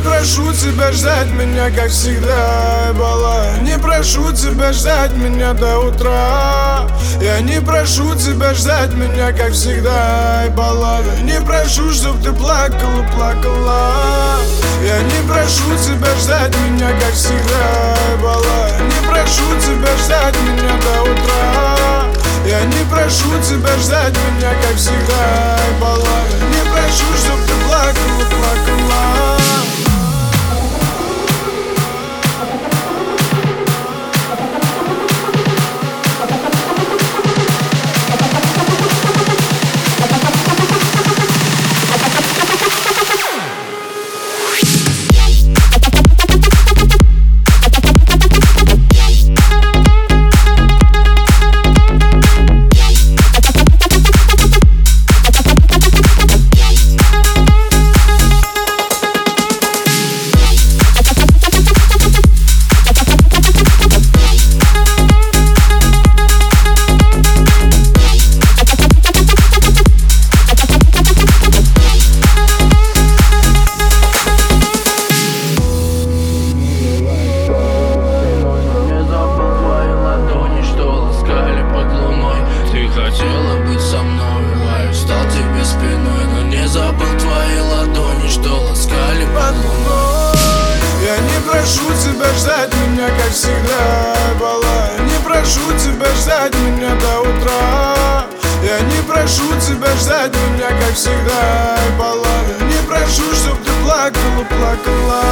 прошу тебя ждать меня, как всегда, бала. Не прошу тебя ждать меня до утра. Я не прошу тебя ждать меня, как всегда, баллада Не прошу, чтоб ты плакала, плакала. Я не прошу тебя ждать меня, как всегда, бала. Не прошу тебя ждать меня до утра. Я не прошу тебя ждать меня, как всегда, баллада Не прошу, чтоб ты плакала, плакала тебя ждать меня, как всегда, была Не прошу тебя ждать меня до утра. Я не прошу тебя ждать меня, как всегда, была Не прошу, чтоб ты плакала, плакала.